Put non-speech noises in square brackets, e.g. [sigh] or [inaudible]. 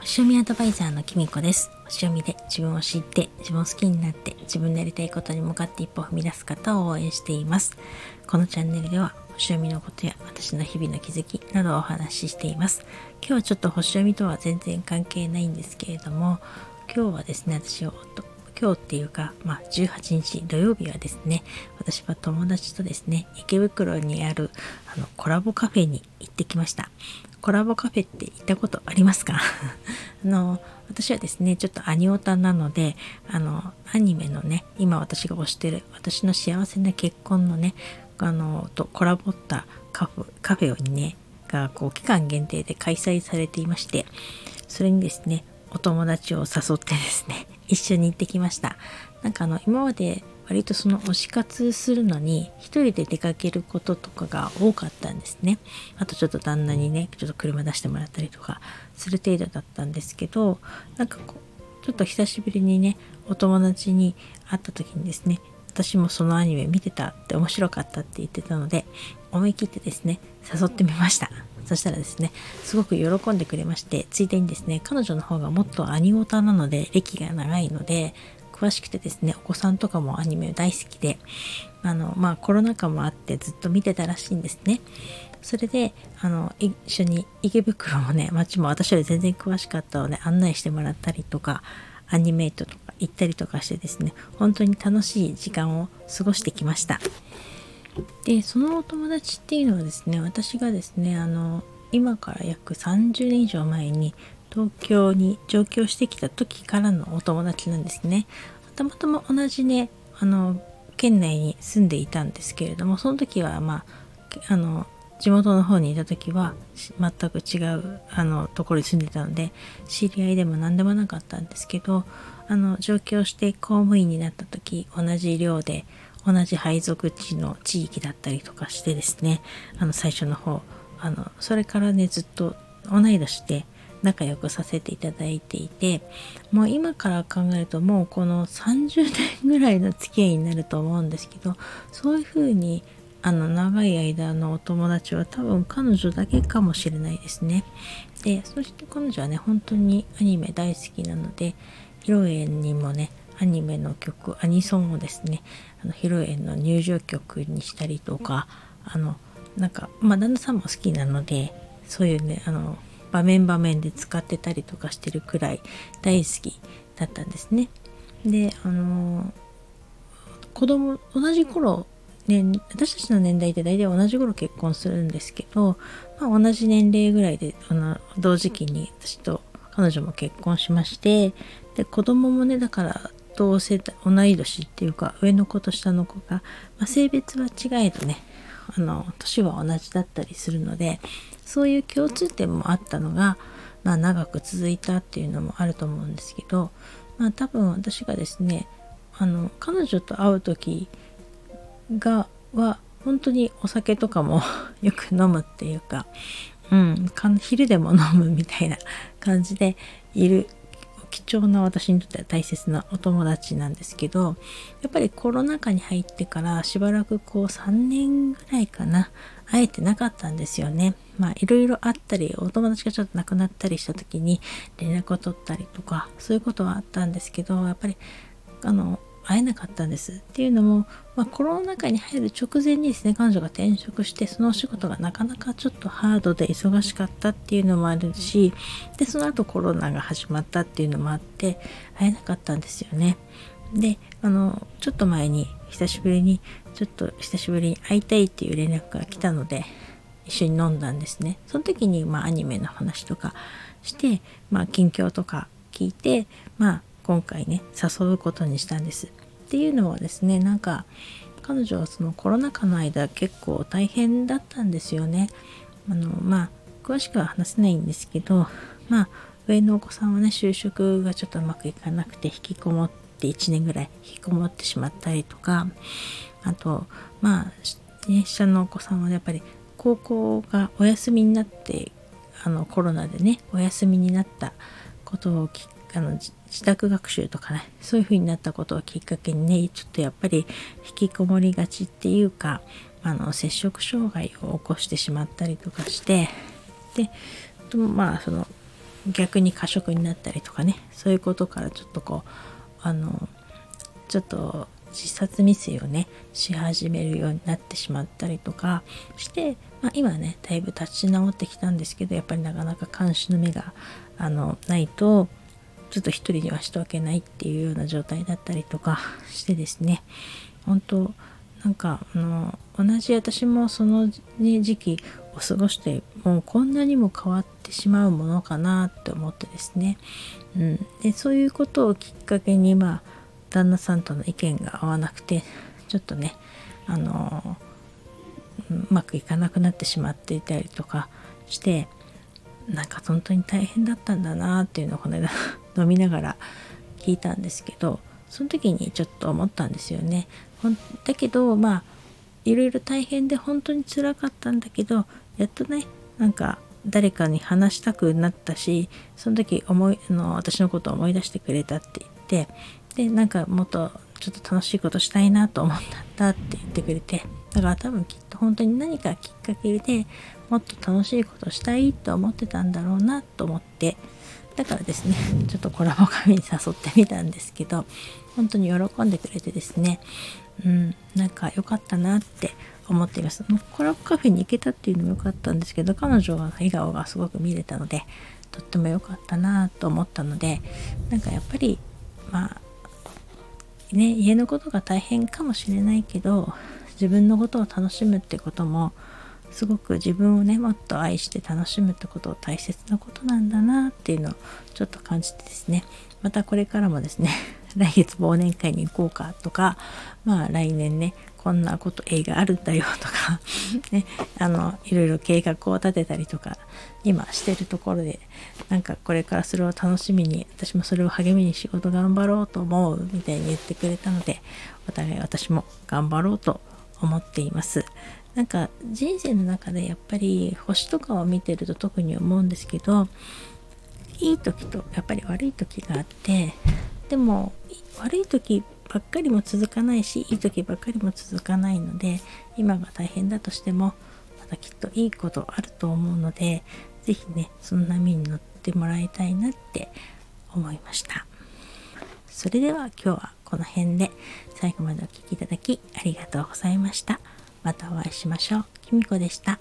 星読みアドバイザーのきみこです。星読みで自分を知って自分を好きになって自分のやりたいことに向かって一歩踏み出す方を応援しています。このチャンネルでは星読みのことや私の日々の気づきなどをお話ししています。今日はちょっと星読みとは全然関係ないんですけれども今日はですね私を今日っていうか、まあ、18日土曜日はですね私は友達とですね池袋にあるあのコラボカフェに行ってきました。コラボカフェって行ったことありますか？[laughs] あの私はですねちょっとアニオタなのであのアニメのね今私が推してる私の幸せな結婚のねあのとコラボったカフカフェにねがこう期間限定で開催されていましてそれにですねお友達を誘ってですね [laughs] 一緒に行ってきました。なんかあの今まで割とその推し活するのに一人で出かけることとかが多かったんですね。あとちょっと旦那にねちょっと車出してもらったりとかする程度だったんですけどなんかこうちょっと久しぶりにねお友達に会った時にですね私もそのアニメ見てたって面白かったって言ってたので思い切ってですね誘ってみました。そしたらですねすごく喜んでくれましてついでにですね彼女の方がもっとアニオタなので歴が長いので詳しくてですねお子さんとかもアニメ大好きであのまあコロナ禍もあってずっと見てたらしいんですね。それであの一緒に池袋もね街も私より全然詳しかったので案内してもらったりとかアニメイトとか行ったりとかしてですね本当に楽しい時間を過ごしてきました。でそのお友達っていうのはですね私がですねあの今から約30年以上前に東京に上京してきた時からのお友達なんですね。たまたま同じねあの県内に住んでいたんですけれどもその時はまああの地元の方にいた時は全く違うあのところに住んでたので知り合いでも何でもなかったんですけどあの上京して公務員になった時同じ寮で同じ配属地の地域だったりとかしてですねあの最初の方あのそれからねずっと同い年で仲良くさせていただいていてもう今から考えるともうこの30年ぐらいの付き合いになると思うんですけどそういう風にあの長い間のお友達は多分彼女だけかもしれないですね。でそして彼女はね本当にアニメ大好きなので披露宴にもねアニメの曲アニソンをですねあの披露宴の入場曲にしたりとかあのなんかまあ旦那さんも好きなのでそういうねあの場面場面で使ってたりとかしてるくらい大好きだったんですね。であの子供同じ頃ね、私たちの年代って大体同じ頃結婚するんですけど、まあ、同じ年齢ぐらいであの同時期に私と彼女も結婚しましてで子供もねだから同世代同い年っていうか上の子と下の子が、まあ、性別は違えどねあの年は同じだったりするのでそういう共通点もあったのが、まあ、長く続いたっていうのもあると思うんですけど、まあ、多分私がですねあの彼女と会う時がは本当にお酒とかも [laughs] よく飲むっていうか、うん、昼でも飲むみたいな感じでいる貴重な私にとっては大切なお友達なんですけどやっぱりコロナ禍に入ってからしばらくこう3年ぐらいかな会えてなかったんですよね。まあいろいろあったりお友達がちょっと亡くなったりした時に連絡を取ったりとかそういうことはあったんですけどやっぱりあの会えなかったんです。っていうのも、まあ、コロナ禍に入る直前にですね、彼女が転職して、そのお仕事がなかなかちょっとハードで忙しかったっていうのもあるし、で、その後コロナが始まったっていうのもあって、会えなかったんですよね。で、あの、ちょっと前に久しぶりに、ちょっと久しぶりに会いたいっていう連絡が来たので、一緒に飲んだんですね。その時に、まあ、アニメの話とかして、まあ、近況とか聞いて、まあ、今回ね誘うことにしたんです。っていうのはですねなんか彼女はそのコロナ禍の間結構大変だったんですよね。あのまあ詳しくは話せないんですけどまあ上のお子さんはね就職がちょっとうまくいかなくて引きこもって1年ぐらい引きこもってしまったりとかあとまあ、ね、下のお子さんはやっぱり高校がお休みになってあのコロナでねお休みになったことをきっあの自宅学習とかねそういう風になったことをきっかけにねちょっとやっぱり引きこもりがちっていうかあの摂食障害を起こしてしまったりとかしてでまあその逆に過食になったりとかねそういうことからちょっとこうあのちょっと自殺未遂をねし始めるようになってしまったりとかして、まあ、今ねだいぶ立ち直ってきたんですけどやっぱりなかなか監視の目があのないとちょっと一人にはしておけないっていうような状態だったりとかしてですね。本当なんかあの同じ私もその、ね、時期を過ごしてもうこんなにも変わってしまうものかなって思ってですね、うん、でそういうことをきっかけにまあ旦那さんとの意見が合わなくてちょっとねあのうまくいかなくなってしまっていたりとかしてなんか本当に大変だったんだなっていうのをこの間 [laughs] 飲みながら聞いたんですけどその時にちょっと思ったんですよね。だけどまあいろいろ大変で本当につらかったんだけどやっとねなんか誰かに話したくなったしその時思いの私のことを思い出してくれたって言ってでなんかもっとちょっと楽しいことしたいなと思ったんだって言ってくれてだから多分きっ本当に何かきっかけでもっと楽しいことしたいと思ってたんだろうなと思って。だからですね [laughs] ちょっとコラボカフェに誘ってみたんですけど本当に喜んでくれてですねうんなんか良かったなって思っています。コラボカフェに行けたっていうのも良かったんですけど彼女は笑顔がすごく見れたのでとっても良かったなと思ったのでなんかやっぱりまあね家のことが大変かもしれないけど自分のことを楽しむってこともすごく自分をねもっと愛して楽しむってことを大切なことなんだなっていうのをちょっと感じてですね。またこれからもですね [laughs] 来月忘年会に行こうかとかまあ来年ねこんなこと映画あるんだよとか [laughs] ねあのいろいろ計画を立てたりとか今してるところでなんかこれからそれを楽しみに私もそれを励みに仕事頑張ろうと思うみたいに言ってくれたのでお互い私も頑張ろうと思っています。なんか人生の中でやっぱり星とかを見てると特に思うんですけどいい時とやっぱり悪い時があってでも悪い時ばっかりも続かないしいい時ばっかりも続かないので今が大変だとしてもまたきっといいことあると思うので是非ねその波に乗ってもらいたいなって思いましたそれでは今日はこの辺で最後までお聴きいただきありがとうございました。またお会いしましょう。きみこでした。